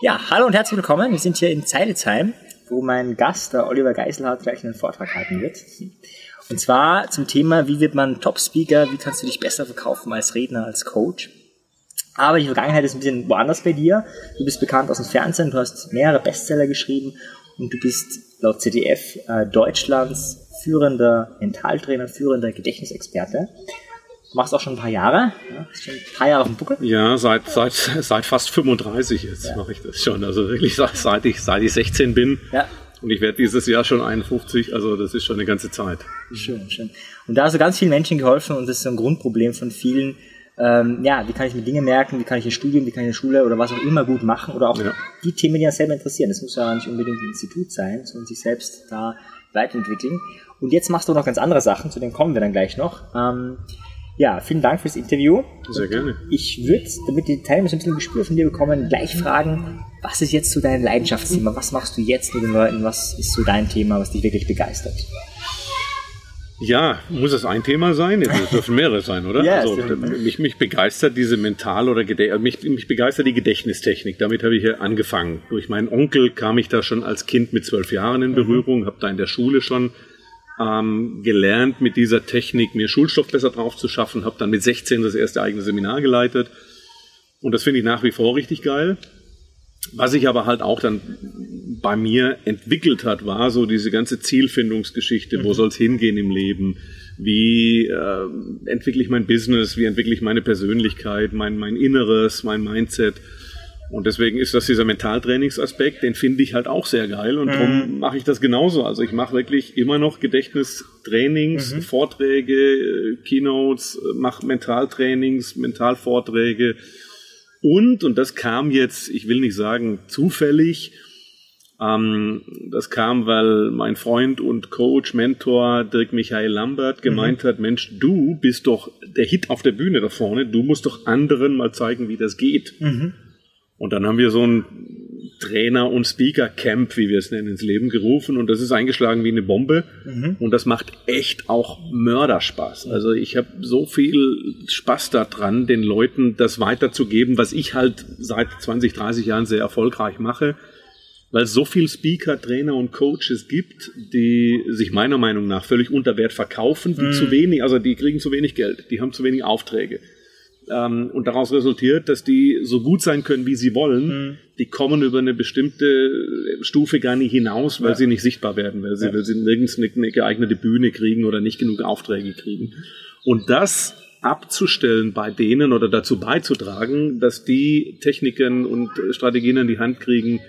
Ja, hallo und herzlich willkommen. Wir sind hier in Zeilitzheim, wo mein Gast, der Oliver Geiselhardt, gleich einen Vortrag halten wird. Und zwar zum Thema, wie wird man Top-Speaker, wie kannst du dich besser verkaufen als Redner, als Coach. Aber die Vergangenheit ist ein bisschen woanders bei dir. Du bist bekannt aus dem Fernsehen, du hast mehrere Bestseller geschrieben und du bist laut ZDF äh, Deutschlands führender Mentaltrainer, führender Gedächtnisexperte machst auch schon ein paar Jahre. Ja, schon ein paar Jahre auf dem Buckel. Ja, seit, seit, seit fast 35 jetzt ja. mache ich das schon. Also wirklich seit, seit, ich, seit ich 16 bin. Ja. Und ich werde dieses Jahr schon 51, also das ist schon eine ganze Zeit. Schön, schön. Und da hast du ganz vielen Menschen geholfen und das ist so ein Grundproblem von vielen. Ähm, ja, wie kann ich mir Dinge merken, wie kann ich ein Studium, wie kann ich eine Schule oder was auch immer gut machen oder auch ja. die Themen, die ja selber interessieren. Das muss ja nicht unbedingt ein Institut sein, sondern sich selbst da weiterentwickeln. Und jetzt machst du noch ganz andere Sachen, zu denen kommen wir dann gleich noch. Ähm, ja, vielen Dank fürs Interview. Sehr gerne. Ich würde, damit die Teilnehmer so ein bisschen ein Gespür von dir bekommen, gleich fragen, was ist jetzt so dein Leidenschaftsthema? Was machst du jetzt mit den Leuten? Was ist so dein Thema, was dich wirklich begeistert? Ja, muss es ein Thema sein? Es dürfen mehrere sein, oder? ja, also, mich, mich begeistert diese Mental- oder Gedä mich, mich begeistert die Gedächtnistechnik. Damit habe ich hier angefangen. Durch meinen Onkel kam ich da schon als Kind mit zwölf Jahren in mhm. Berührung, mhm. habe da in der Schule schon ähm, gelernt, mit dieser Technik mir Schulstoff besser drauf zu schaffen, habe dann mit 16 das erste eigene Seminar geleitet und das finde ich nach wie vor richtig geil. Was sich aber halt auch dann bei mir entwickelt hat, war so diese ganze Zielfindungsgeschichte, mhm. wo soll es hingehen im Leben, wie äh, entwickle ich mein Business, wie entwickle ich meine Persönlichkeit, mein, mein Inneres, mein Mindset. Und deswegen ist das dieser Mentaltrainingsaspekt, den finde ich halt auch sehr geil und mhm. darum mache ich das genauso. Also ich mache wirklich immer noch Gedächtnistrainings, mhm. Vorträge, äh, Keynotes, äh, mache Mentaltrainings, Mentalvorträge und, und das kam jetzt, ich will nicht sagen zufällig, ähm, das kam, weil mein Freund und Coach, Mentor Dirk Michael Lambert gemeint mhm. hat, Mensch, du bist doch der Hit auf der Bühne da vorne, du musst doch anderen mal zeigen, wie das geht. Mhm. Und dann haben wir so ein Trainer- und Speaker-Camp, wie wir es nennen, ins Leben gerufen und das ist eingeschlagen wie eine Bombe mhm. und das macht echt auch Mörderspaß. Also ich habe so viel Spaß daran, den Leuten das weiterzugeben, was ich halt seit 20, 30 Jahren sehr erfolgreich mache, weil es so viel Speaker, Trainer und Coaches gibt, die sich meiner Meinung nach völlig unter Wert verkaufen, die mhm. zu wenig, also die kriegen zu wenig Geld, die haben zu wenig Aufträge ähm, und daraus resultiert, dass die so gut sein können, wie sie wollen, mhm. die kommen über eine bestimmte Stufe gar nicht hinaus, weil ja. sie nicht sichtbar werden, weil sie, ja. weil sie nirgends eine, eine geeignete Bühne kriegen oder nicht genug Aufträge kriegen. Und das abzustellen bei denen oder dazu beizutragen, dass die Techniken und Strategien in die Hand kriegen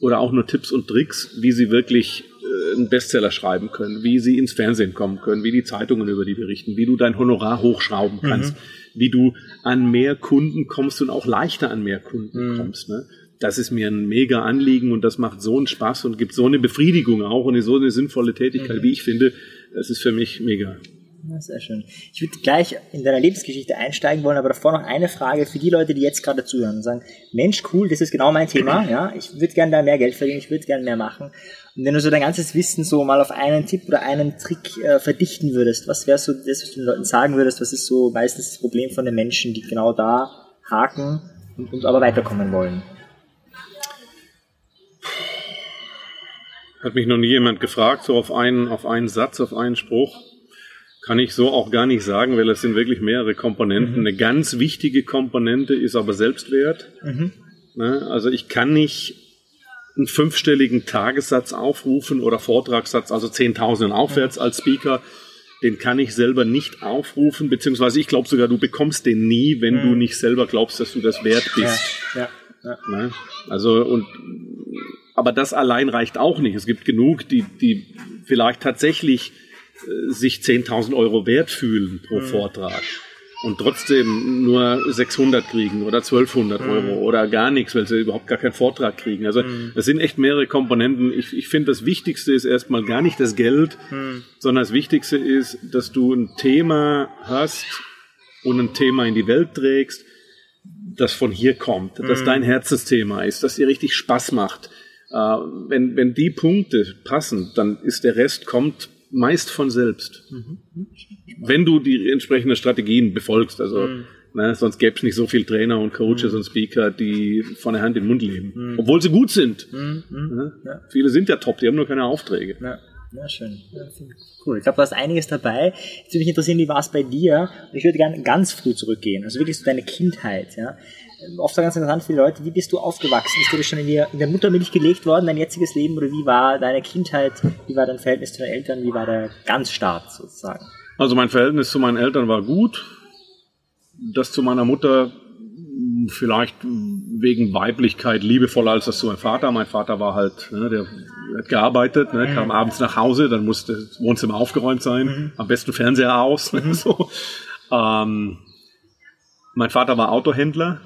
oder auch nur Tipps und Tricks, wie sie wirklich äh, einen Bestseller schreiben können, wie sie ins Fernsehen kommen können, wie die Zeitungen über die berichten, wie du dein Honorar hochschrauben kannst. Mhm wie du an mehr Kunden kommst und auch leichter an mehr Kunden mhm. kommst. Ne? Das ist mir ein mega Anliegen und das macht so einen Spaß und gibt so eine Befriedigung auch und so eine sinnvolle Tätigkeit, mhm. wie ich finde. Das ist für mich mega. Sehr schön. Ich würde gleich in deiner Lebensgeschichte einsteigen wollen, aber davor noch eine Frage für die Leute, die jetzt gerade zuhören und sagen, Mensch, cool, das ist genau mein Thema, ja, ich würde gerne da mehr Geld verdienen, ich würde gerne mehr machen. Und wenn du so dein ganzes Wissen so mal auf einen Tipp oder einen Trick äh, verdichten würdest, was wäre so das, was du den Leuten sagen würdest, was ist so meistens das Problem von den Menschen, die genau da haken und, und aber weiterkommen wollen? Hat mich noch nie jemand gefragt, so auf einen, auf einen Satz, auf einen Spruch. Kann ich so auch gar nicht sagen, weil es sind wirklich mehrere Komponenten. Mhm. Eine ganz wichtige Komponente ist aber Selbstwert. Mhm. Ne? Also ich kann nicht einen fünfstelligen Tagessatz aufrufen oder Vortragssatz, also 10.000 aufwärts als Speaker, den kann ich selber nicht aufrufen, beziehungsweise ich glaube sogar, du bekommst den nie, wenn mhm. du nicht selber glaubst, dass du das wert bist. Ja, ja, ja. Ne? Also und aber das allein reicht auch nicht. Es gibt genug, die, die vielleicht tatsächlich sich 10.000 Euro wert fühlen pro mhm. Vortrag und trotzdem nur 600 kriegen oder 1200 mhm. Euro oder gar nichts, weil sie überhaupt gar keinen Vortrag kriegen. Also mhm. das sind echt mehrere Komponenten. Ich, ich finde, das Wichtigste ist erstmal gar nicht das Geld, mhm. sondern das Wichtigste ist, dass du ein Thema hast und ein Thema in die Welt trägst, das von hier kommt, das mhm. dein Herzensthema ist, das dir richtig Spaß macht. Äh, wenn, wenn die Punkte passen, dann ist der Rest kommt meist von selbst. Mhm. Wenn du die entsprechenden Strategien befolgst. Also mhm. Ne? Sonst gäbe es nicht so viele Trainer und Coaches mhm. und Speaker, die von der Hand in den Mund leben. Mhm. Obwohl sie gut sind. Mhm. Ne? Ja. Viele sind ja top, die haben nur keine Aufträge. Ja. Ja, schön. Ja, cool. Ich glaube, du hast einiges dabei. Jetzt würde mich interessieren, wie war es bei dir? Und ich würde gerne ganz früh zurückgehen. Also wirklich so deine Kindheit, ja. Oft ganz interessant für die Leute, wie bist du aufgewachsen? Ist dir schon in, die, in der Muttermilch gelegt worden, dein jetziges Leben? Oder wie war deine Kindheit? Wie war dein Verhältnis zu deinen Eltern? Wie war der Ganzstart sozusagen? Also mein Verhältnis zu meinen Eltern war gut. Das zu meiner Mutter vielleicht wegen Weiblichkeit liebevoller als das zu meinem Vater. Mein Vater war halt, ne, der hat gearbeitet, ne, kam mhm. abends nach Hause, dann musste das Wohnzimmer aufgeräumt sein, mhm. am besten Fernseher aus. Ne, mhm. so. ähm, mein Vater war Autohändler,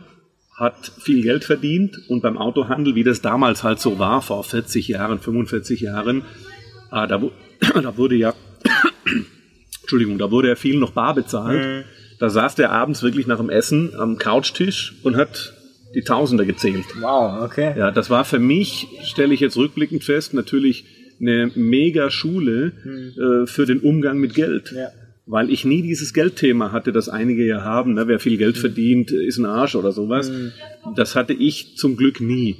hat viel Geld verdient und beim Autohandel, wie das damals halt so war, vor 40 Jahren, 45 Jahren, äh, da, da, wurde ja, Entschuldigung, da wurde ja viel noch bar bezahlt. Mhm. Da saß der abends wirklich nach dem Essen am Couchtisch und hat die Tausender gezählt. Wow, okay. Ja, das war für mich, stelle ich jetzt rückblickend fest, natürlich eine mega Schule hm. äh, für den Umgang mit Geld. Ja. Weil ich nie dieses Geldthema hatte, das einige ja haben. Ne? Wer viel Geld hm. verdient, ist ein Arsch oder sowas. Hm. Das hatte ich zum Glück nie.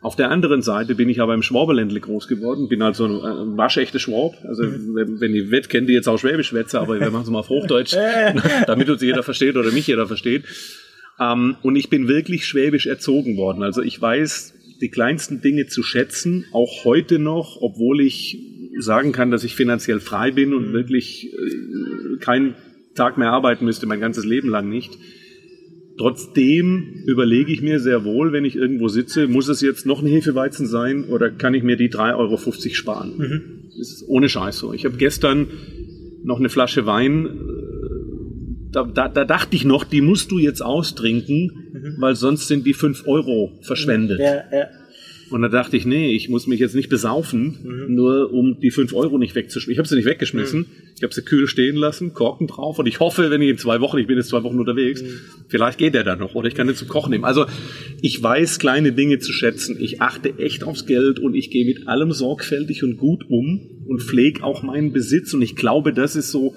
Auf der anderen Seite bin ich aber im Schwaberländle groß geworden, bin also ein, ein waschechter Schwab. Also hm. wenn, wenn ihr wett, kennt ihr jetzt auch Schwäbisch Schwätze, aber wir machen es mal auf Hochdeutsch, damit uns jeder versteht oder mich jeder versteht. Ähm, und ich bin wirklich schwäbisch erzogen worden. Also ich weiß die kleinsten Dinge zu schätzen, auch heute noch, obwohl ich sagen kann, dass ich finanziell frei bin und mhm. wirklich äh, keinen Tag mehr arbeiten müsste, mein ganzes Leben lang nicht. Trotzdem überlege ich mir sehr wohl, wenn ich irgendwo sitze, muss es jetzt noch ein Hefeweizen sein oder kann ich mir die 3,50 Euro sparen? Mhm. Das ist ohne Scheiß so. Ich habe gestern noch eine Flasche Wein da, da, da dachte ich noch, die musst du jetzt austrinken, mhm. weil sonst sind die fünf Euro verschwendet. Ja, ja. Und da dachte ich, nee, ich muss mich jetzt nicht besaufen, mhm. nur um die fünf Euro nicht wegzuschmeißen. Ich habe sie nicht weggeschmissen, mhm. ich habe sie kühl stehen lassen, Korken drauf und ich hoffe, wenn ich in zwei Wochen, ich bin jetzt zwei Wochen unterwegs, mhm. vielleicht geht der dann noch oder ich kann den zum Kochen nehmen. Also ich weiß kleine Dinge zu schätzen, ich achte echt aufs Geld und ich gehe mit allem sorgfältig und gut um und pflege auch meinen Besitz und ich glaube, das ist so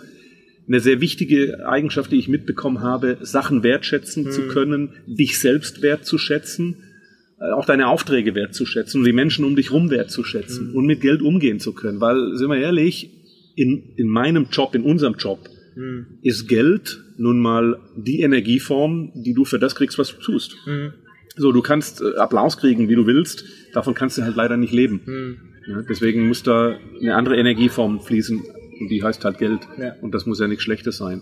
eine sehr wichtige Eigenschaft, die ich mitbekommen habe, Sachen wertschätzen mhm. zu können, dich selbst wertzuschätzen, auch deine Aufträge wertzuschätzen und die Menschen um dich rum wertzuschätzen mhm. und mit Geld umgehen zu können. Weil, sind wir ehrlich, in, in meinem Job, in unserem Job, mhm. ist Geld nun mal die Energieform, die du für das kriegst, was du tust. Mhm. So, du kannst äh, Applaus kriegen, wie du willst, davon kannst du halt leider nicht leben. Mhm. Ja, deswegen muss da eine andere Energieform fließen, und die heißt halt Geld. Ja. Und das muss ja nichts Schlechtes sein.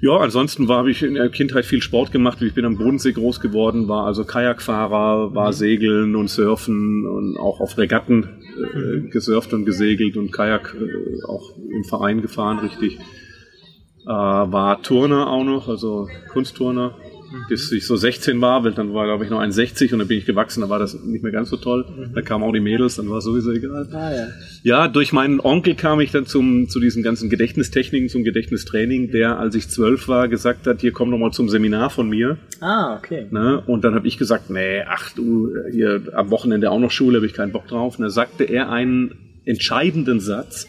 Ja, ansonsten war, habe ich in der Kindheit viel Sport gemacht. Ich bin am Bodensee groß geworden, war also Kajakfahrer, war mhm. Segeln und Surfen und auch auf Regatten äh, mhm. gesurft und gesegelt und Kajak äh, auch im Verein gefahren, richtig. Äh, war Turner auch noch, also Kunstturner bis ich so 16 war, weil dann war, glaube ich, noch 1,60 und dann bin ich gewachsen, da war das nicht mehr ganz so toll. Mhm. Da kamen auch die Mädels, dann war es sowieso egal. Ah, ja. ja, durch meinen Onkel kam ich dann zum, zu diesen ganzen Gedächtnistechniken, zum Gedächtnistraining, der, als ich zwölf war, gesagt hat, hier komm noch mal zum Seminar von mir. Ah, okay. Ne? Und dann habe ich gesagt, nee, ach du, hier am Wochenende auch noch Schule, habe ich keinen Bock drauf. Und da sagte er einen entscheidenden Satz,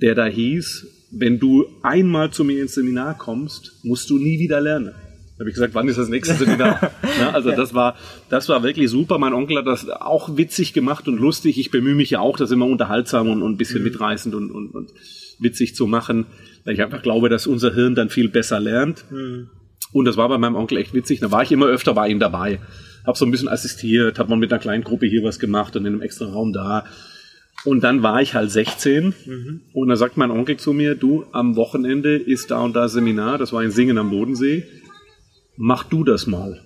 der da hieß, wenn du einmal zu mir ins Seminar kommst, musst du nie wieder lernen habe ich gesagt, wann ist das nächste Seminar? ja, also ja. das war, das war wirklich super. Mein Onkel hat das auch witzig gemacht und lustig. Ich bemühe mich ja auch, das immer unterhaltsam und, und ein bisschen mhm. mitreißend und, und, und witzig zu machen, weil ich einfach glaube, dass unser Hirn dann viel besser lernt. Mhm. Und das war bei meinem Onkel echt witzig. Da war ich immer öfter bei ihm dabei. Hab so ein bisschen assistiert, hab mal mit einer kleinen Gruppe hier was gemacht und in einem extra Raum da. Und dann war ich halt 16 mhm. und da sagt mein Onkel zu mir, du, am Wochenende ist da und da Seminar, das war in Singen am Bodensee mach du das mal.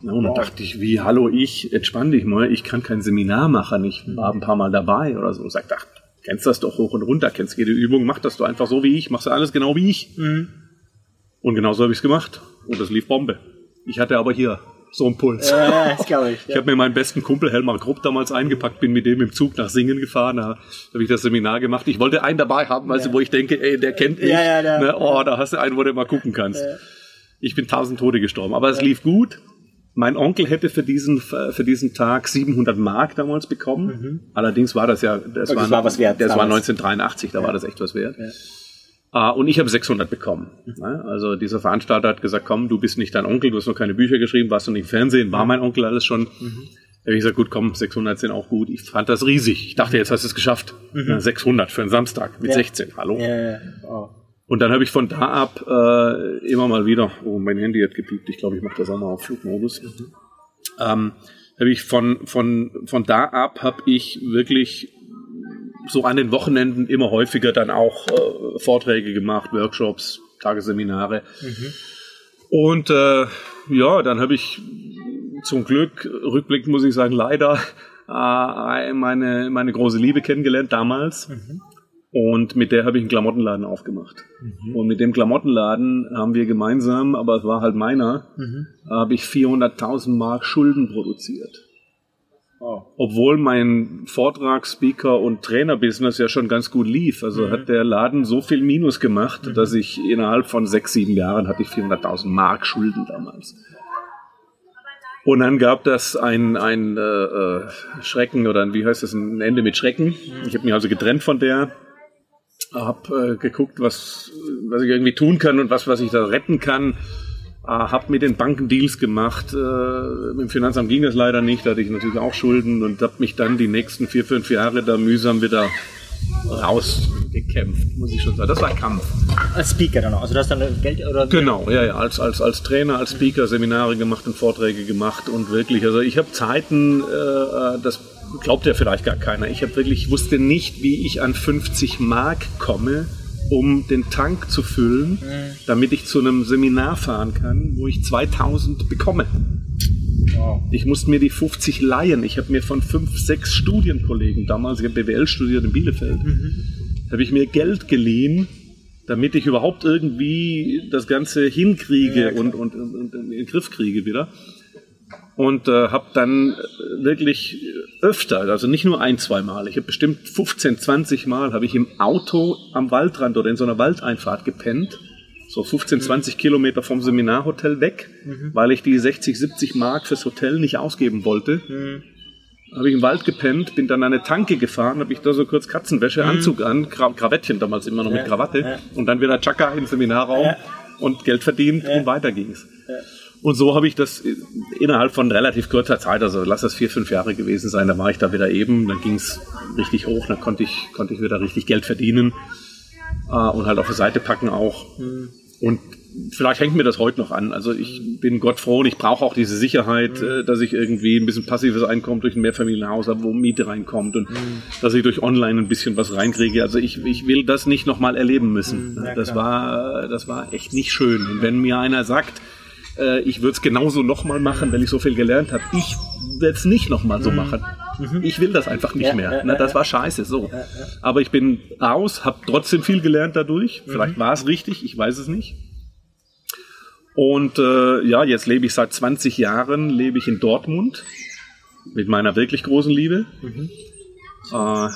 Ja, und dann dachte ich, wie, hallo, ich, entspann dich mal, ich kann kein Seminar machen, ich war ein paar Mal dabei oder so. Und sagt, ach, kennst das doch hoch und runter, kennst jede Übung, mach das doch einfach so wie ich, machst du alles genau wie ich. Mhm. Und genauso habe ich es gemacht. Und das lief Bombe. Ich hatte aber hier so einen Puls. Ja, das glaube ich. Ja. Ich habe mir meinen besten Kumpel Helmar Grupp damals eingepackt, bin mit dem im Zug nach Singen gefahren, da habe ich das Seminar gemacht. Ich wollte einen dabei haben, weißt ja. wo ich denke, ey, der kennt mich. Ja, ja, ja. Ne, oh, da hast du einen, wo du mal gucken kannst. Ja. Ich bin tausend Tode gestorben. Aber es lief gut. Mein Onkel hätte für diesen, für diesen Tag 700 Mark damals bekommen. Mhm. Allerdings war das ja, das, das war, war, was wert. Das damals. war 1983, da ja. war das echt was wert. Ja. Uh, und ich habe 600 bekommen. Ne? Also dieser Veranstalter hat gesagt, komm, du bist nicht dein Onkel, du hast noch keine Bücher geschrieben, warst du nicht im Fernsehen, war mein Onkel alles schon. Mhm. Da habe ich gesagt, gut, komm, 600 sind auch gut. Ich fand das riesig. Ich dachte, jetzt hast du es geschafft. Mhm. Ja, 600 für einen Samstag mit ja. 16, hallo. Ja, oh. Und dann habe ich von da ab äh, immer mal wieder, oh, mein Handy hat gepiept, ich glaube, ich mache das auch mal auf Flugmodus. Mhm. Ähm, habe ich von, von, von da ab habe ich wirklich so an den Wochenenden immer häufiger dann auch äh, Vorträge gemacht, Workshops, Tagesseminare. Mhm. Und äh, ja, dann habe ich zum Glück, rückblickend muss ich sagen, leider äh, meine, meine große Liebe kennengelernt damals. Mhm. Und mit der habe ich einen Klamottenladen aufgemacht. Mhm. Und mit dem Klamottenladen haben wir gemeinsam, aber es war halt meiner, mhm. habe ich 400.000 Mark Schulden produziert. Oh. Obwohl mein Vortrag, Speaker und Trainerbusiness ja schon ganz gut lief. Also mhm. hat der Laden so viel Minus gemacht, mhm. dass ich innerhalb von sechs, sieben Jahren hatte ich 400.000 Mark Schulden damals. Und dann gab das ein, ein äh, äh, Schrecken oder ein, wie heißt das, ein Ende mit Schrecken. Mhm. Ich habe mich also getrennt von der, habe äh, geguckt, was, was ich irgendwie tun kann und was, was ich da retten kann äh, habe mit den Banken Deals gemacht. Äh, mit dem Finanzamt ging das leider nicht, da hatte ich natürlich auch Schulden und habe mich dann die nächsten vier, fünf Jahre da mühsam wieder rausgekämpft, muss ich schon sagen. Das war ein Kampf. Als Speaker dann auch? Also du hast dann Geld oder? Genau, ja, ja, als, als, als Trainer, als Speaker Seminare gemacht und Vorträge gemacht und wirklich, also ich habe Zeiten, äh, das glaubt ja vielleicht gar keiner, ich habe wirklich, wusste nicht, wie ich an 50 Mark komme um den Tank zu füllen, mhm. damit ich zu einem Seminar fahren kann, wo ich 2000 bekomme. Wow. Ich musste mir die 50 leihen. Ich habe mir von fünf, sechs Studienkollegen damals, ich habe BWL studiert in Bielefeld, mhm. habe ich mir Geld geliehen, damit ich überhaupt irgendwie das Ganze hinkriege ja, und, und, und, und, in den Griff kriege wieder und äh, habe dann äh, wirklich öfter, also nicht nur ein, zwei Mal, ich habe bestimmt 15, 20 Mal habe ich im Auto am Waldrand oder in so einer Waldeinfahrt gepennt, so 15, 20 mhm. Kilometer vom Seminarhotel weg, mhm. weil ich die 60, 70 Mark fürs Hotel nicht ausgeben wollte. Mhm. Habe ich im Wald gepennt, bin dann an eine Tanke gefahren, habe ich da so kurz Katzenwäsche, mhm. Anzug an, Gra Krawettchen damals immer noch ja, mit Krawatte ja. und dann wieder Chaka im Seminarraum ja. und Geld verdient und weiter ging's. Und so habe ich das innerhalb von relativ kurzer Zeit, also lass das vier, fünf Jahre gewesen sein, da war ich da wieder eben, dann ging es richtig hoch, dann konnte ich, konnte ich wieder richtig Geld verdienen äh, und halt auf die Seite packen auch. Mhm. Und vielleicht hängt mir das heute noch an. Also ich bin Gott froh und ich brauche auch diese Sicherheit, mhm. dass ich irgendwie ein bisschen passives Einkommen durch ein Mehrfamilienhaus habe, wo Miete reinkommt und mhm. dass ich durch Online ein bisschen was reinkriege. Also ich, ich will das nicht nochmal erleben müssen. Mhm, ja, das war das war echt nicht schön. Und wenn mir einer sagt, äh, ich würde es genauso nochmal machen, wenn ich so viel gelernt habe. Ich werde es nicht nochmal so mhm. machen. Mhm. Ich will das einfach nicht ja, mehr. Ja, Na, das war scheiße, so. Aber ich bin raus, habe trotzdem viel gelernt dadurch. Mhm. Vielleicht war es richtig, ich weiß es nicht. Und äh, ja, jetzt lebe ich seit 20 Jahren, lebe ich in Dortmund mit meiner wirklich großen Liebe. Mhm. Äh,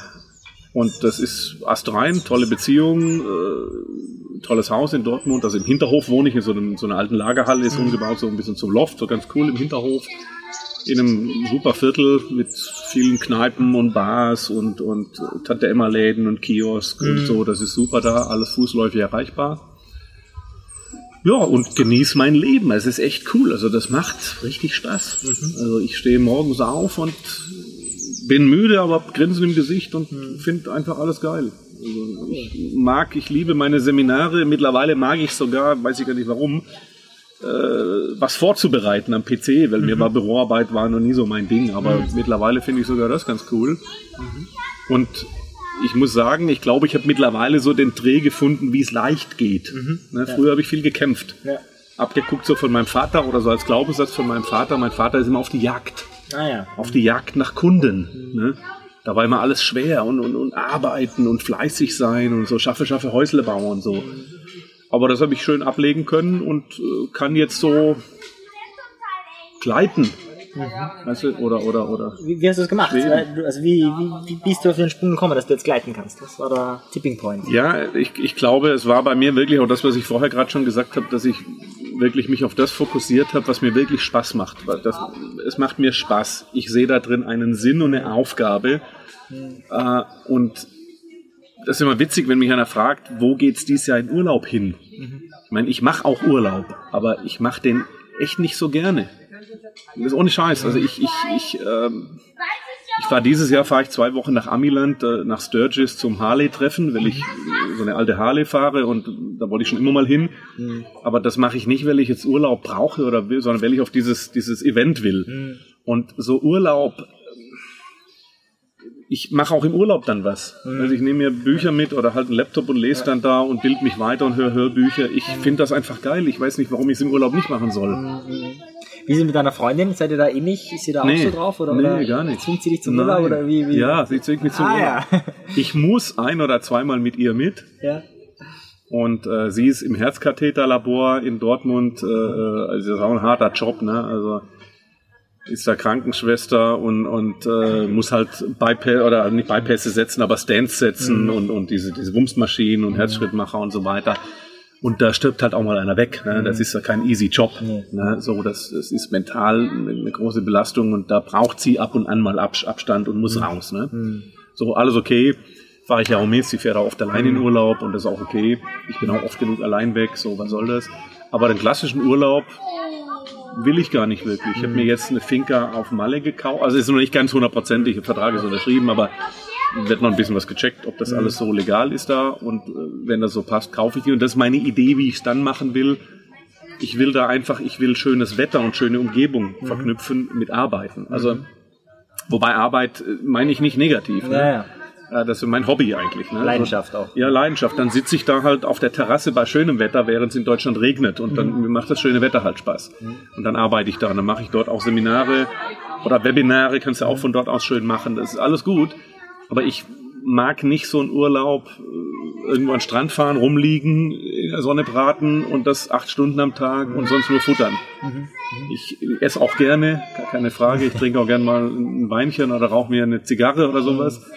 und das ist astrein, tolle Beziehung, äh, tolles Haus in Dortmund. Also im Hinterhof wohne ich in so, einem, so einer alten Lagerhalle, ist mhm. umgebaut, so ein bisschen zum Loft, so ganz cool im Hinterhof. In einem super Viertel mit vielen Kneipen und Bars und, und Tante Emma Läden und Kiosk mhm. und so. Das ist super da, alles fußläufig erreichbar. Ja, und genieße mein Leben. Es ist echt cool. Also das macht richtig Spaß. Mhm. Also ich stehe morgens auf und bin müde, aber hab Grinsen im Gesicht und finde einfach alles geil. Also ich mag, ich liebe meine Seminare. Mittlerweile mag ich sogar, weiß ich gar nicht warum, äh, was vorzubereiten am PC, weil mhm. mir war Büroarbeit war noch nie so mein Ding. Aber mhm. mittlerweile finde ich sogar das ganz cool. Mhm. Und ich muss sagen, ich glaube, ich habe mittlerweile so den Dreh gefunden, wie es leicht geht. Mhm. Ne, früher ja. habe ich viel gekämpft. Ja. Abgeguckt so von meinem Vater oder so als Glaubenssatz von meinem Vater. Mein Vater ist immer auf die Jagd. Ah, ja. Auf die Jagd nach Kunden. Ne? Da war immer alles schwer und, und, und arbeiten und fleißig sein und so schaffe, schaffe Häusle bauen und so. Aber das habe ich schön ablegen können und äh, kann jetzt so gleiten. Mhm. Weißt du, oder, oder, oder. Wie, wie hast du das gemacht? Also wie, wie, wie bist du auf den Sprung gekommen, dass du jetzt gleiten kannst? Das war der Tipping Point. Ja, ich, ich glaube, es war bei mir wirklich auch das, was ich vorher gerade schon gesagt habe, dass ich wirklich mich auf das fokussiert habe, was mir wirklich Spaß macht. Das, es macht mir Spaß. Ich sehe da drin einen Sinn und eine Aufgabe. Äh, und das ist immer witzig, wenn mich einer fragt, wo geht's dieses Jahr in Urlaub hin? Ich meine, ich mache auch Urlaub, aber ich mache den echt nicht so gerne. Das ist ohne Scheiß. Also ich, ich, ich, ähm, ich fahre dieses Jahr fahre ich zwei Wochen nach Amiland, äh, nach Sturgis zum Harley-Treffen, weil ich so eine alte Harley fahre und da wollte ich schon immer mal hin. Aber das mache ich nicht, weil ich jetzt Urlaub brauche oder will, sondern weil ich auf dieses, dieses Event will. Und so Urlaub, ich mache auch im Urlaub dann was. Also ich nehme mir Bücher mit oder halt einen Laptop und lese dann da und bild mich weiter und höre Hörbücher. Ich finde das einfach geil. Ich weiß nicht, warum ich es im Urlaub nicht machen soll. Wie ist es mit deiner Freundin? Seid ihr da ähnlich? Ist sie da Nee. auch so drauf? Oder, Nee, oder gar nicht. Zwingt sie dich zum Urlaub? Oder wie, wie? Ja, sie zwingt mich zum Ah, Urlaub. ja. Ich muss ein oder zweimal mit ihr mit. ja. Und äh, sie ist im Herzkatheterlabor in Dortmund. Äh, äh, also das ist auch ein harter Job, ne? Also ist da Krankenschwester und, und äh, muss halt Bypass oder nicht Bypässe setzen, aber Stands setzen und, und diese, diese Wumsmaschinen und Herzschrittmacher und so weiter. Und da stirbt halt auch mal einer weg. Ne? Das ist ja kein easy Job. Ne? So, das, das ist mental eine, große Belastung und da braucht sie ab und an mal Abs- Abstand und muss raus. Ne? So, alles okay. Fahre ich ja auch mit, sie fährt auch oft allein in Urlaub und das ist auch okay. Ich bin auch oft genug allein weg, so, was soll das? Aber den klassischen Urlaub will ich gar nicht wirklich. Ich habe mir jetzt eine Finca auf Malle gekauft. Also ist noch nicht ganz hundertprozentig, der Vertrag ist unterschrieben, aber wird noch ein bisschen was gecheckt, ob das alles so legal ist da und äh, wenn das so passt, kaufe ich die. Und das ist meine Idee, wie ich es dann machen will. Ich will da einfach, ich will schönes Wetter und schöne Umgebung verknüpfen mit Arbeiten. Also, wobei Arbeit äh, meine ich nicht negativ. Ne? Ja, das ist mein Hobby eigentlich. Ne? Leidenschaft auch. Ja, Leidenschaft. Dann sitze ich da halt auf der Terrasse bei schönem Wetter, während es in Deutschland regnet. Und dann mir macht das schöne Wetter halt Spaß. Und dann arbeite ich da. Und dann mache ich dort auch Seminare oder Webinare, kannst du auch von dort aus schön machen. Das ist alles gut. Aber ich mag nicht so einen Urlaub, äh, irgendwo an den Strand fahren, rumliegen, in der Sonne braten und das acht Stunden am Tag und sonst nur futtern. Ich esse auch gerne, gar keine Frage. Ich trinke auch gerne mal ein Weinchen oder rauche mir eine Zigarre oder sowas.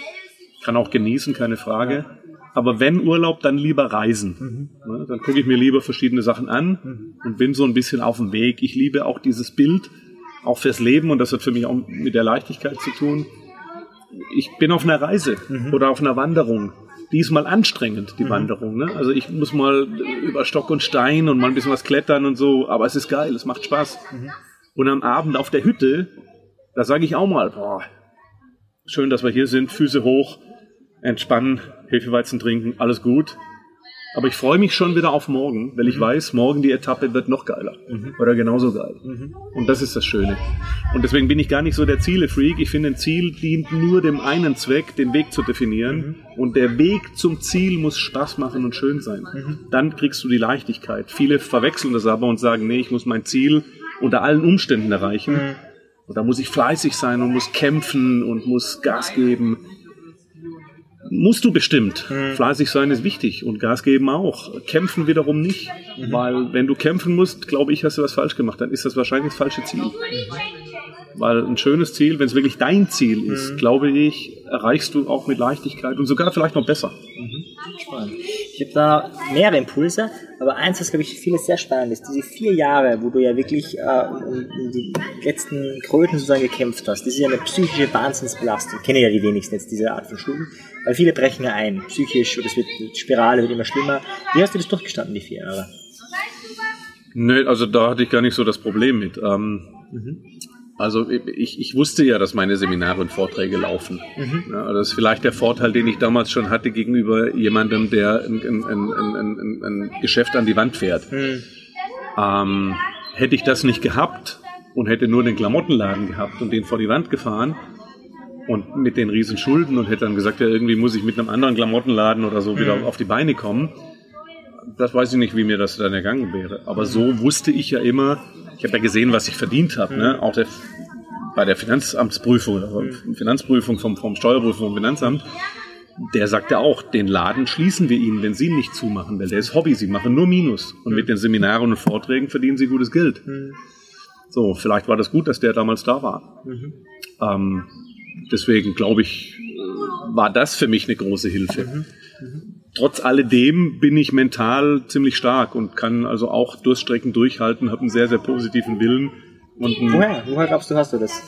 Kann auch genießen, keine Frage. Aber wenn Urlaub, dann lieber reisen. Ne, Dann gucke ich mir lieber verschiedene Sachen an und bin so ein bisschen auf dem Weg. Ich liebe auch dieses Bild, auch fürs Leben und das hat für mich auch mit der Leichtigkeit zu tun. Ich bin auf einer Reise oder auf einer Wanderung. Diesmal anstrengend, die Wanderung. Ne? Also ich muss mal über Stock und Stein und mal ein bisschen was klettern und so, aber es ist geil, es macht Spaß. Und am Abend auf der Hütte, da sage ich auch mal, boah, schön, dass wir hier sind, Füße hoch, entspannen, Hefeweizen trinken, alles gut. Aber ich freue mich schon wieder auf morgen, weil ich weiß, morgen die Etappe wird noch geiler. Oder genauso geil. Und das ist das Schöne. Und deswegen bin ich gar nicht so der Ziele-Freak. Ich finde, ein Ziel dient nur dem einen Zweck, den Weg zu definieren. Und der Weg zum Ziel muss Spaß machen und schön sein. Dann kriegst du die Leichtigkeit. Viele verwechseln das aber und sagen, nee, ich muss mein Ziel unter allen Umständen erreichen. Und da muss ich fleißig sein und muss kämpfen und muss Gas geben. Musst du bestimmt. Fleißig sein ist wichtig und Gas geben auch. Kämpfen wiederum nicht. Weil wenn du kämpfen musst, glaube ich, hast du was falsch gemacht. Dann ist das wahrscheinlich das falsche Ziel. Weil ein schönes Ziel, wenn es wirklich dein Ziel ist, glaube ich, erreichst du auch mit Leichtigkeit und sogar vielleicht noch besser. Spannend. Ich habe da mehrere Impulse, aber eins, was glaube ich für viele sehr spannend ist, diese vier Jahre, wo du ja wirklich äh, um, um die letzten Kröten sozusagen gekämpft hast, das ist ja eine psychische Wahnsinnsbelastung. Kennen ja die wenigsten jetzt diese Art von Stunden, weil viele brechen ja ein, psychisch, oder es wird, die Spirale wird immer schlimmer. Wie hast du das durchgestanden, die vier Jahre? Nö, also da hatte ich gar nicht so das Problem mit. Ähm, Also ich, ich wusste ja, dass meine Seminare und Vorträge laufen. Ja, also das ist vielleicht der Vorteil, den ich damals schon hatte gegenüber jemandem, der ein, ein, ein, ein, Geschäft an die Wand fährt. Ähm, hätte ich das nicht gehabt und hätte nur den Klamottenladen gehabt und den vor die Wand gefahren und mit den riesen Schulden und hätte dann gesagt, ja, irgendwie muss ich mit einem anderen Klamottenladen oder so wieder auf die Beine kommen, das weiß ich nicht, wie mir das dann ergangen wäre. Aber so wusste ich ja immer, ich habe ja gesehen, was ich verdient habe, ne? auch der, bei der Finanzamtsprüfung, also Finanzprüfung vom, vom Steuerprüfung vom Finanzamt. Der sagt ja auch, den Laden schließen wir Ihnen, wenn Sie ihn nicht zumachen, weil der ist Hobby, Sie machen nur Minus. Und mit den Seminaren und Vorträgen verdienen Sie gutes Geld. So, vielleicht war das gut, dass der damals da war. Ähm, deswegen glaube ich, war das für mich eine große Hilfe. Trotz alledem bin ich mental ziemlich stark und kann also auch Durststrecken durchhalten, habe einen sehr, sehr positiven Willen. Und Woher? Woher glaubst du, hast du das?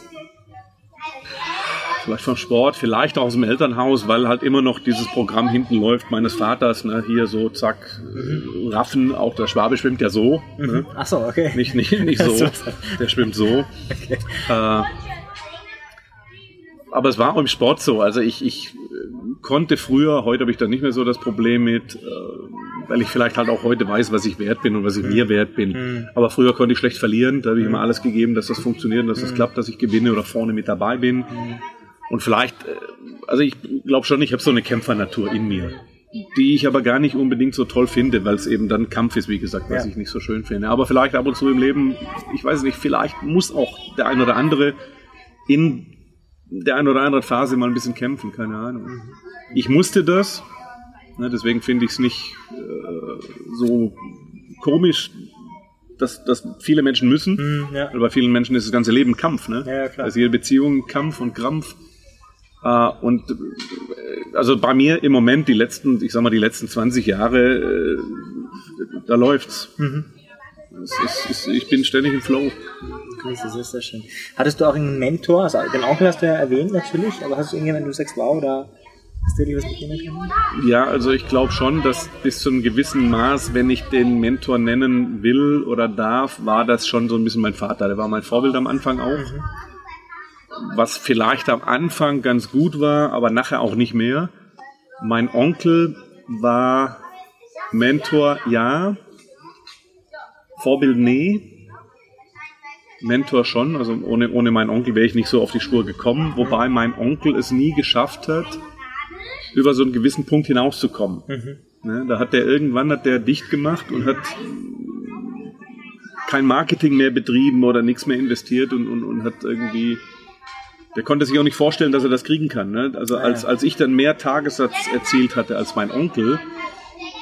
vielleicht vom Sport, vielleicht auch aus dem Elternhaus, weil halt immer noch dieses Programm hinten läuft meines Vaters, ne, hier so zack, mhm. Raffen, auch der Schwabe schwimmt ja so. Mhm. Ne? Ach so, okay. Nicht, nicht, nicht so, der schwimmt so. Okay. Äh, aber es war auch im Sport so. Also ich, ich konnte früher, heute habe ich da nicht mehr so das Problem mit, äh, weil ich vielleicht halt auch heute weiß, was ich wert bin und was ich mir wert bin. Mhm. Aber früher konnte ich schlecht verlieren, da habe ich immer alles gegeben, dass das funktioniert, dass das klappt, dass ich gewinne oder vorne mit dabei bin. Und vielleicht, äh, also ich glaube schon, ich habe so eine Kämpfernatur in mir, die ich aber gar nicht unbedingt so toll finde, weil es eben dann Kampf ist, wie gesagt, was ja. ich nicht so schön finde. Aber vielleicht ab und zu im Leben, ich weiß nicht, vielleicht muss auch der ein oder andere in der ein oder anderen Phase mal ein bisschen kämpfen, keine Ahnung. Ich musste das, ne, deswegen finde ich es nicht äh, so komisch, dass, dass viele Menschen müssen, mhm, ja. weil bei vielen Menschen ist das ganze Leben Kampf. Ne? Ja, klar. Also jede Beziehung Kampf und Krampf. Äh, und äh, also bei mir im Moment die letzten, ich sag mal die letzten 20 Jahre, äh, da läuft's. Mhm. Ist, ist, ich bin ständig im Flow. Das ist sehr schön. Hattest du auch einen Mentor? Also den Onkel hast du ja erwähnt natürlich, aber hast du irgendjemanden, du sagst, wow, da hast du dir was mitnehmen können? Ja, also ich glaube schon, dass bis zu einem gewissen Maß, wenn ich den Mentor nennen will oder darf, war das schon so ein bisschen mein Vater. Der war mein Vorbild am Anfang auch. Mhm. Was vielleicht am Anfang ganz gut war, aber nachher auch nicht mehr. Mein Onkel war Mentor, ja. Vorbild, nee. Mentor schon. Also ohne, ohne meinen Onkel wäre ich nicht so auf die Spur gekommen. Wobei mein Onkel es nie geschafft hat, über so einen gewissen Punkt hinauszukommen. Mhm. Ne, da hat der irgendwann hat der dicht gemacht und hat kein Marketing mehr betrieben oder nichts mehr investiert und, und, und hat irgendwie der konnte sich auch nicht vorstellen, dass er das kriegen kann. Ne? Also als, als ich dann mehr Tagessatz erzielt hatte als mein Onkel,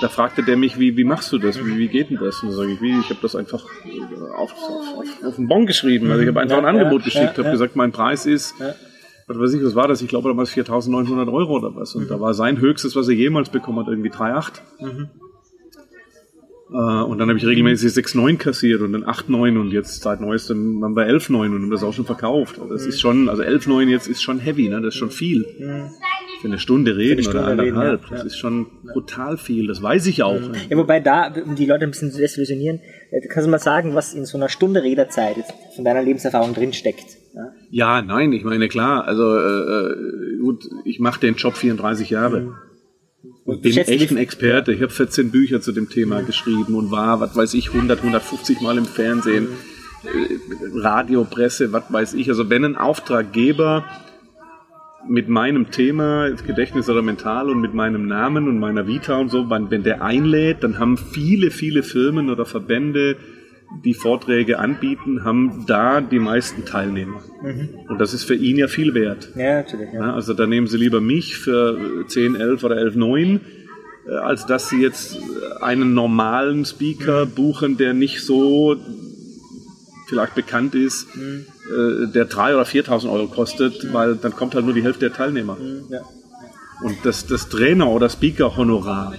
da fragte der mich, wie, wie machst du das? Wie, wie geht denn das? Und da sage ich, wie, ich habe das einfach auf, auf, auf, auf einen Bon geschrieben. Also ich habe einfach ein Angebot geschickt, habe gesagt, mein Preis ist, was weiß ich, was war das? Ich glaube damals 4.900 Euro oder was. Und mhm. da war sein höchstes, was er jemals bekommen hat, irgendwie 3,8. Mhm. Äh, und dann habe ich regelmäßig 6,9 kassiert und dann 8,9 und jetzt seit neuestem waren wir 11,9 und haben das auch schon verkauft. Das mhm. ist schon, also 11,9 jetzt ist schon heavy, ne? das ist schon viel. Für eine Stunde reden eine Stunde oder anderthalb. Reden, ja. Das ist schon brutal viel, das weiß ich auch. Ja, wobei da, um die Leute ein bisschen zu desillusionieren, äh, kannst du mal sagen, was in so einer Stunde Redezeit von deiner Lebenserfahrung drinsteckt? Ja? ja, nein, ich meine klar, also äh, äh gut, ich mache den Job 34 Jahre. Mhm. Und bin echt ein Experte. Ich habe 14 Bücher zu dem Thema mhm. geschrieben und war, was weiß ich, 100, 150 Mal im Fernsehen, mhm. Radio, Presse, was weiß ich. Also wenn ein Auftraggeber mit meinem Thema, Gedächtnis oder Mental und mit meinem Namen und meiner Vita und so, wenn der einlädt, dann haben viele, viele Firmen oder Verbände, die Vorträge anbieten, haben da die meisten Teilnehmer. Mhm. Und das ist für ihn ja viel wert. Ja, natürlich. Ja. Also da nehmen sie lieber mich für 10, 11 oder 11, 9, äh, als dass sie jetzt einen normalen Speaker mhm. buchen, der nicht so vielleicht bekannt ist, mhm. äh, der 3.000 oder 4.000 Euro kostet, mhm. weil dann kommt halt nur die Hälfte der Teilnehmer. Mhm, ja. Und das, das Trainer- oder Speaker-Honorar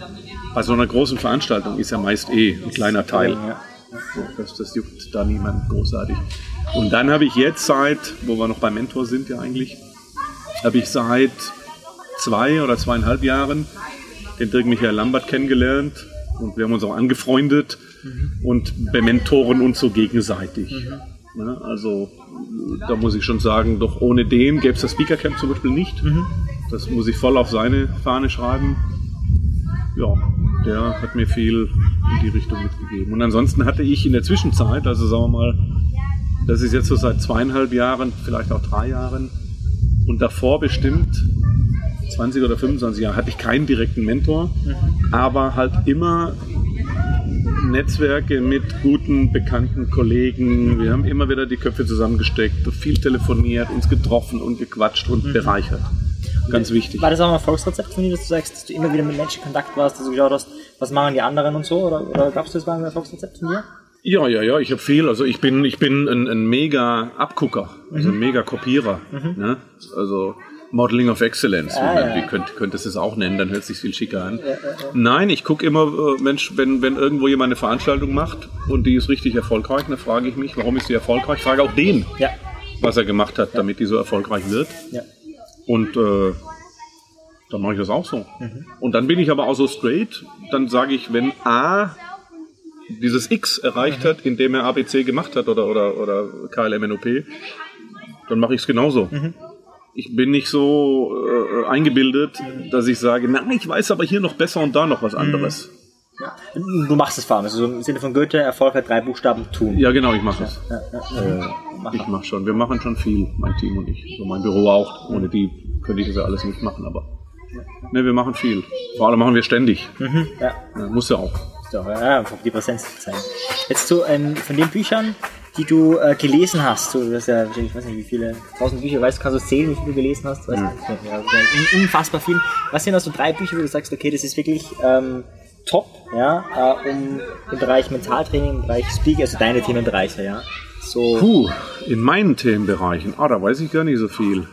bei so einer großen Veranstaltung ist ja meist eh ein kleiner Teil. Ja. Das, das juckt da niemand großartig. Und dann habe ich jetzt seit, wo wir noch beim Mentor sind ja eigentlich, habe ich seit zwei oder zweieinhalb Jahren den Dirk Michael Lambert kennengelernt und wir haben uns auch angefreundet mhm. und bementoren uns so gegenseitig. Mhm. Ja, also da muss ich schon sagen, doch ohne den gäbe es das Speaker Camp zum Beispiel nicht. Mhm. Das muss ich voll auf seine Fahne schreiben. Ja, der hat mir viel in die Richtung mitgegeben. Und ansonsten hatte ich in der Zwischenzeit, also sagen wir mal, das ist jetzt so seit zweieinhalb Jahren, vielleicht auch drei Jahren, und davor bestimmt 20 oder 25 Jahre hatte ich keinen direkten Mentor, aber halt immer Netzwerke mit guten, bekannten Kollegen. Wir haben immer wieder die Köpfe zusammengesteckt, viel telefoniert, uns getroffen und gequatscht und mhm. bereichert. Ganz wichtig. War das auch ein Erfolgsrezept von dir, dass du sagst, dass du immer wieder mit Menschen in Kontakt warst, dass du geschaut hast, was machen die anderen und so? Oder, oder gab es das mal ein Erfolgsrezept von dir? Ja, ja, ja, ich habe viel. Also ich bin, ich bin ein, ein mega Abgucker, also ein mhm. mega Kopierer. Mhm. Ne? Also Modeling of Excellence, ah, ja. wie könnt, könntest du es auch nennen, dann hört sich viel schicker an. Ja, ja, Nein, ich gucke immer, äh, Mensch, wenn, wenn irgendwo jemand eine Veranstaltung macht und die ist richtig erfolgreich, dann frage ich mich, warum ist sie erfolgreich? Ich frage auch den, was er gemacht hat, damit die so erfolgreich wird. Und äh, dann mache ich das auch so. Und dann bin ich aber auch so straight, dann sage ich, wenn A dieses X erreicht hat, indem er ABC gemacht hat oder, oder, oder KLMNOP, dann mache ich es genauso. Ich bin nicht so äh, eingebildet, dass ich sage, nein, ich weiß aber hier noch besser und da noch was anderes. Ja. Du machst es vor allem, also im Sinne von Goethe, Erfolg hat drei Buchstaben tun. Ja, genau, ich mache es. Ja, ja, ja. Mach Ich mache schon. Wir machen schon viel, mein Team und ich. So mein Büro auch. Ohne die könnte ich das ja alles nicht machen, aber. Ne, wir machen viel. Vor allem machen wir ständig. ja. Ja, muss ja auch. Doch, ja, einfach die Präsenz zu zeigen. Jetzt so ähm, von den Büchern, die du äh, gelesen hast, so, du hast ja, ich weiß nicht, wie viele, tausend Bücher, weißt du, kannst du zählen, wie viele du gelesen hast? Weißt du? Ja, un- unfassbar viel. Was sind also drei Bücher, wo du sagst, okay, das ist wirklich ähm, top, ja, äh, um im Bereich Mentaltraining, im Bereich Speaker, also deine Themenbereiche, ja. So, Puh, in meinen Themenbereichen, ah, da weiß ich gar nicht so viel.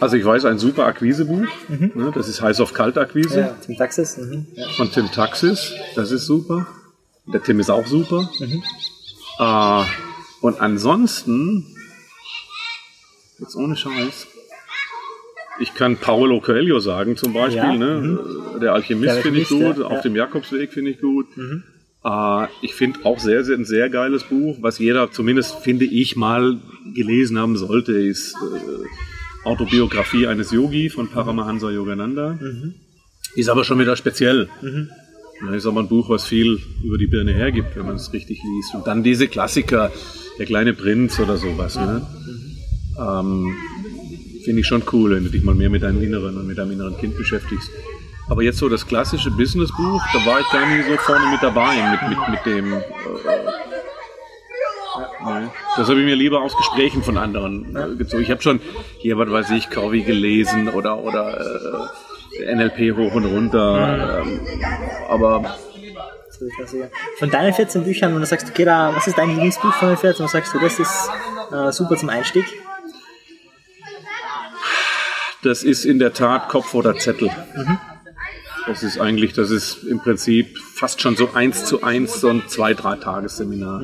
Also ich weiß ein super Akquisebuch, ne, das ist heiß auf kalt Akquise. Ja, Tim Taxis, mhm, von Tim Taxis, das ist super. Der Tim ist auch super. Äh, und ansonsten, jetzt ohne Scheiß, ich kann Paolo Coelho sagen zum Beispiel, Ja, ne? der Alchemist Der finde ich Alchemist, gut, ja, auf dem Jakobsweg finde ich gut. Äh, ich finde auch sehr, sehr, ein sehr geiles Buch, was jeder zumindest, finde ich, mal gelesen haben sollte, ist äh, Autobiografie eines Yogi von Paramahansa Yogananda. Ist aber schon wieder speziell. Ja, ist aber ein Buch, was viel über die Birne hergibt, wenn man es richtig liest. Und dann diese Klassiker, der kleine Prinz oder sowas. Ne? Ähm, Finde ich schon cool, wenn du dich mal mehr mit deinem Inneren und mit deinem inneren Kind beschäftigst. Aber jetzt so das klassische Businessbuch, da war ich gar nicht so vorne mit dabei, mit, mit, mit dem. Äh, ne. Das habe ich mir lieber aus Gesprächen von anderen äh, gezogen. Ich habe schon hier, was weiß ich, Covey gelesen oder, oder äh, NLP hoch und runter. Ähm, aber. Von deinen 14 Büchern, wenn du sagst, okay, da, was ist dein Lieblingsbuch von den 14, und sagst du, das ist äh, super zum Einstieg? Das ist in der Tat Kopf oder Zettel. Das ist eigentlich, das ist im Prinzip fast schon so eins zu eins so ein zwei, drei Tagesseminar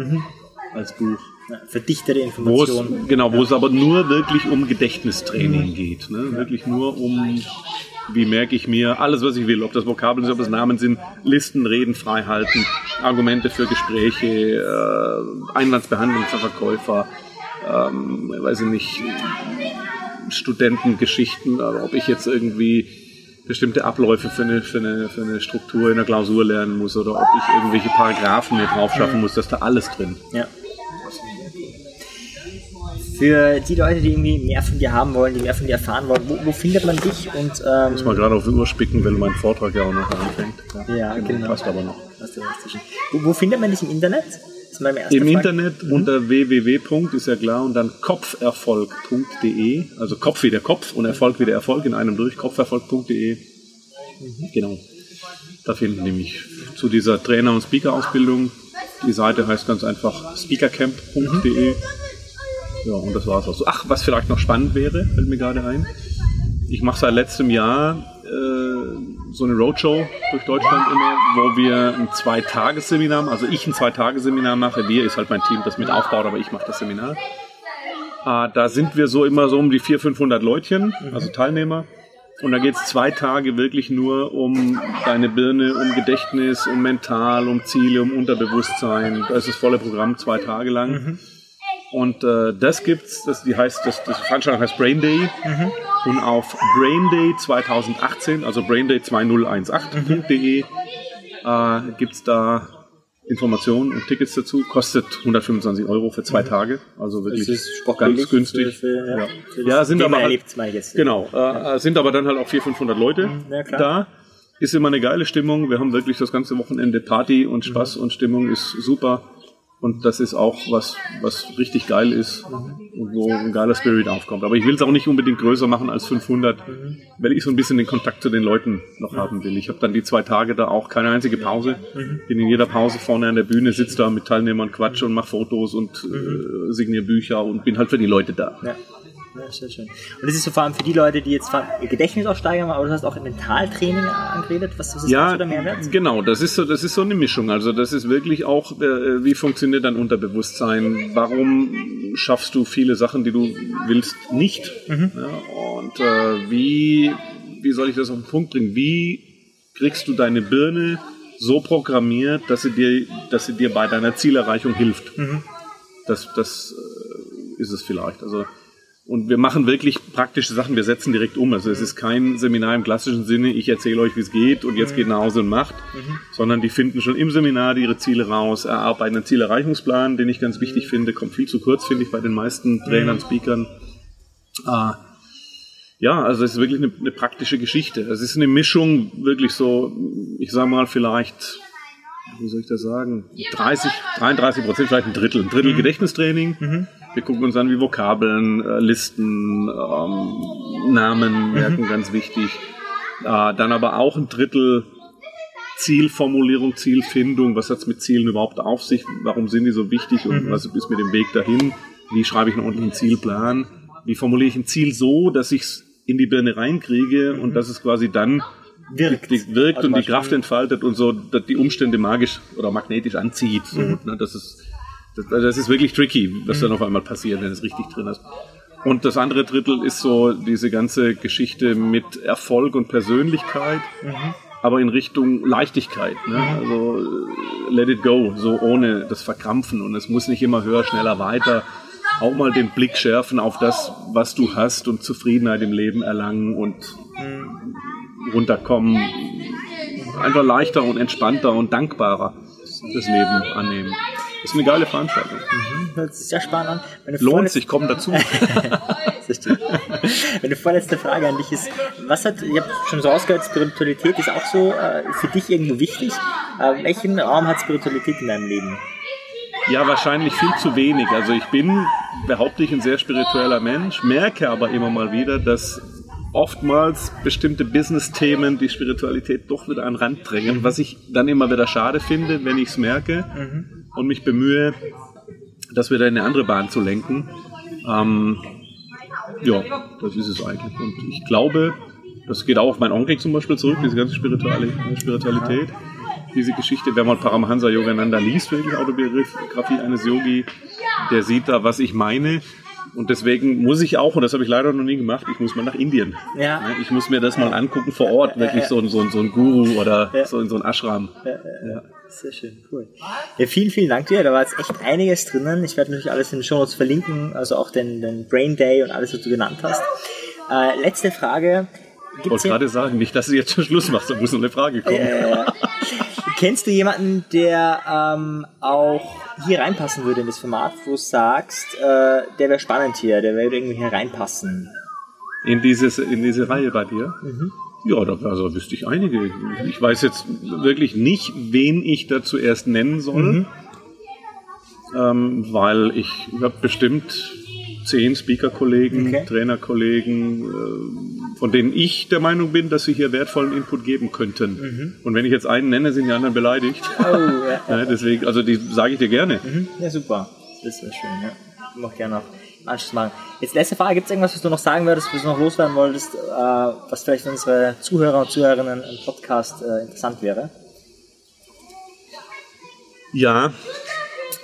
als Buch. Ja, verdichtere Informationen. genau, wo es aber nur wirklich um Gedächtnistraining geht. Ne? Wirklich nur um, wie merke ich mir, alles was ich will, ob das Vokabeln sind, ob das Namen sind, Listen, Reden frei halten, Argumente für Gespräche, äh, Einwandsbehandlung für Verkäufer, ähm, weiß ich nicht, Studentengeschichten, aber ob ich jetzt irgendwie bestimmte Abläufe für eine, für, eine, für eine Struktur in der Klausur lernen muss oder ob ich irgendwelche Paragraphen mir drauf schaffen muss, dass da alles drin. Ja. Für die Leute, die irgendwie mehr von dir haben wollen, die mehr von dir erfahren wollen, wo, wo findet man dich? Und ähm, Muss mal gerade auf die Uhr spicken, weil mein Vortrag ja auch noch anfängt. Ja, genau. Passt aber noch. Wo, wo findet man dich im Internet? Im Frage. Internet unter www. ist ja klar und dann kopferfolg.de, also Kopf wie der Kopf und Erfolg wie der Erfolg in einem durch, kopferfolg.de. Genau. Da finden mich zu dieser Trainer- und Speaker-Ausbildung. Die Seite heißt ganz einfach speakercamp.de. Ja, und das war's auch so. Ach, was vielleicht noch spannend wäre, fällt mir gerade ein. Ich mache seit letztem Jahr äh, so eine Roadshow durch Deutschland immer, wo wir ein Zwei-Tages-Seminar machen. Also ich ein Zwei-Tages-Seminar mache. Wir ist halt mein Team, das mit aufbaut, aber ich mache das Seminar. Äh, da sind wir so immer so um die 400, 500 Leutchen, also Teilnehmer. Und da geht es zwei Tage wirklich nur um deine Birne, um Gedächtnis, um Mental, um Ziele, um Unterbewusstsein. Da ist das volle Programm zwei Tage lang. Und äh, das gibt's, das, die heißt, das, das Veranstaltung heißt Brain Day. Und auf Brain Day 2018, also Brainday 2018.de, äh, gibt's da Informationen und Tickets dazu. Kostet 125 Euro für zwei Tage. Also wirklich ist ganz günstig. für- ja, ja. ja, sind aber halt. Genau, äh, sind aber dann halt auch 400, 500 Leute Ja, klar. da. Ist immer eine geile Stimmung. Wir haben wirklich das ganze Wochenende Party und Spaß und Stimmung ist super. Und das ist auch was, was richtig geil ist und wo ein geiler Spirit aufkommt. Aber ich will es auch nicht unbedingt größer machen als 500, weil ich so ein bisschen den Kontakt zu den Leuten noch haben will. Ich habe dann die zwei Tage da auch keine einzige Pause. Bin in jeder Pause vorne an der Bühne, sitze da mit Teilnehmern, quatsch und mache Fotos und äh, signiere Bücher und bin halt für die Leute da. Ja. Ja, sehr schön. Und das ist so vor allem für die Leute, die jetzt ihr Gedächtnis auch steigern, aber du hast auch Mentaltraining angeredet. Was, was ist Ja, dazu der Mehrwert? genau, das ist so, das ist so eine Mischung. Also das ist wirklich auch, äh, wie funktioniert dein Unterbewusstsein? Warum schaffst du viele Sachen, die du willst, nicht. Mhm. Ja, und äh, wie, wie soll ich das auf den Punkt bringen? Wie kriegst du deine Birne so programmiert, dass sie dir, dass sie dir bei deiner Zielerreichung hilft? Mhm. Das, das äh, ist es vielleicht. Also und wir machen wirklich praktische Sachen, wir setzen direkt um. Also es ist kein Seminar im klassischen Sinne, ich erzähle euch, wie es geht und jetzt mhm. geht nach Hause und macht, mhm. sondern die finden schon im Seminar ihre Ziele raus, erarbeiten einen Zielerreichungsplan, den ich ganz wichtig finde, kommt viel zu kurz, finde ich, bei den meisten Trainern, mhm. Speakern. Äh, ja, also es ist wirklich eine, eine, praktische Geschichte. Es ist eine Mischung, wirklich so, ich sag mal, vielleicht, wie soll ich das sagen, 30, 33 Prozent, vielleicht ein Drittel. Ein Drittel mhm. Gedächtnistraining. Mhm wir gucken uns an, wie Vokabeln, äh, Listen, ähm, Namen merken, mhm. ganz wichtig. Äh, dann aber auch ein Drittel Zielformulierung, Zielfindung. Was hat es mit Zielen überhaupt auf sich? Warum sind die so wichtig und mhm. was ist mit dem Weg dahin? Wie schreibe ich einen ordentlichen Zielplan? Wie formuliere ich ein Ziel so, dass ich es in die Birne reinkriege mhm. und dass es quasi dann wirkt, die, wirkt und die Kraft entfaltet und so dass die Umstände magisch oder magnetisch anzieht. So, mhm. ne, dass es das, also das ist wirklich tricky, was mhm. dann auf einmal passiert, wenn es richtig drin ist. Und das andere Drittel ist so diese ganze Geschichte mit Erfolg und Persönlichkeit, mhm. aber in Richtung Leichtigkeit. Ne? Mhm. Also äh, let it go, so ohne das Verkrampfen. Und es muss nicht immer höher, schneller, weiter. Auch mal den Blick schärfen auf das, was du hast und Zufriedenheit im Leben erlangen und mhm. runterkommen. Einfach leichter und entspannter und dankbarer das Leben annehmen. Das ist eine geile Veranstaltung. Mhm, hört sich sehr spannend an. Lohnt sich, komm dazu. Meine vorletzte Frage an dich ist, was hat, ich habe schon so ausgehört, Spiritualität ist auch so äh, für dich irgendwo wichtig. Äh, welchen Raum hat Spiritualität in deinem Leben? Ja, wahrscheinlich viel zu wenig. Also ich bin, behaupte ich, ein sehr spiritueller Mensch, merke aber immer mal wieder, dass oftmals bestimmte Business-Themen die Spiritualität doch wieder an den Rand drängen, was ich dann immer wieder schade finde, wenn ich es merke. Mhm und mich bemühe, das wieder in eine andere Bahn zu lenken. Ähm, ja, das ist es eigentlich. Und ich glaube, das geht auch auf meinen Onkel zum Beispiel zurück, diese ganze Spiritualität. Diese Geschichte, wer mal Paramahansa Yogananda liest, wirklich Autobiografie eines Yogi, der sieht da, was ich meine. Und deswegen muss ich auch, und das habe ich leider noch nie gemacht, ich muss mal nach Indien. Ja. Ich muss mir das mal angucken vor Ort, wirklich so, so, so ein Guru oder so in so ein Ashram. Ja. Sehr schön, cool. Ja, vielen, vielen Dank dir. Da war jetzt echt einiges drinnen. Ich werde natürlich alles in den Show Notes verlinken, also auch den, den Brain Day und alles, was du genannt hast. Äh, letzte Frage. ich wollte gerade sagen, nicht, dass du jetzt schon Schluss machst, da muss noch eine Frage kommen. Äh, kennst du jemanden, der ähm, auch hier reinpassen würde in das Format, wo du sagst, äh, der wäre spannend hier, der würde irgendwie hier reinpassen? In, dieses, in diese Reihe bei dir? Mhm. Ja, da also wüsste ich einige. Ich weiß jetzt wirklich nicht, wen ich da zuerst nennen soll, mhm. ähm, weil ich habe bestimmt zehn Speaker-Kollegen, okay. Trainer-Kollegen, äh, von denen ich der Meinung bin, dass sie hier wertvollen Input geben könnten. Mhm. Und wenn ich jetzt einen nenne, sind die anderen beleidigt. Oh, ja. ja, deswegen, also die sage ich dir gerne. Mhm. Ja, super. Das sehr schön, ja. Ich mache gerne auch. Anschluss machen. Jetzt letzte Frage, gibt es irgendwas, was du noch sagen würdest, was du noch loswerden wolltest, äh, was vielleicht unsere Zuhörer und Zuhörerinnen im Podcast äh, interessant wäre? Ja,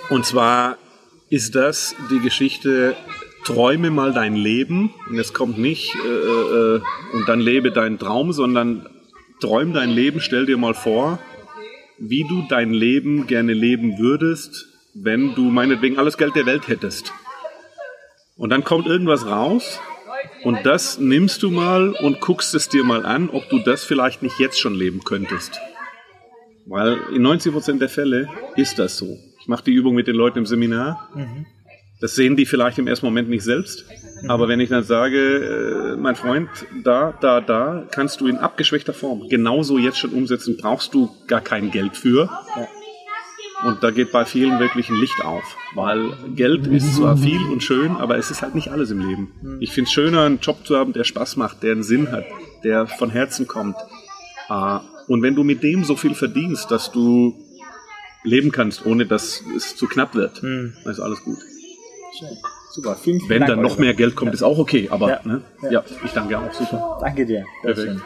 und zwar ist das die Geschichte Träume mal dein Leben und es kommt nicht äh, äh, und dann lebe deinen Traum, sondern träum dein Leben, stell dir mal vor, wie du dein Leben gerne leben würdest, wenn du meinetwegen alles Geld der Welt hättest. Und dann kommt irgendwas raus und das nimmst du mal und guckst es dir mal an, ob du das vielleicht nicht jetzt schon leben könntest. Weil in 90% der Fälle ist das so. Ich mache die Übung mit den Leuten im Seminar. Das sehen die vielleicht im ersten Moment nicht selbst. Aber wenn ich dann sage, äh, mein Freund, da, da, da, kannst du in abgeschwächter Form genauso jetzt schon umsetzen, brauchst du gar kein Geld für. Und da geht bei vielen wirklich ein Licht auf, weil Geld ist zwar viel und schön, aber es ist halt nicht alles im Leben. Ich finde es schöner, einen Job zu haben, der Spaß macht, der einen Sinn hat, der von Herzen kommt. Ah, und wenn du mit dem so viel verdienst, dass du leben kannst, ohne dass es zu knapp wird, hm. dann ist alles gut. Super. Vielen, vielen Wenn Dank, dann noch mehr Geld kommt, ja. ist auch okay, aber ja, ne? ja. ja ich danke auch super. Danke dir. Perfekt.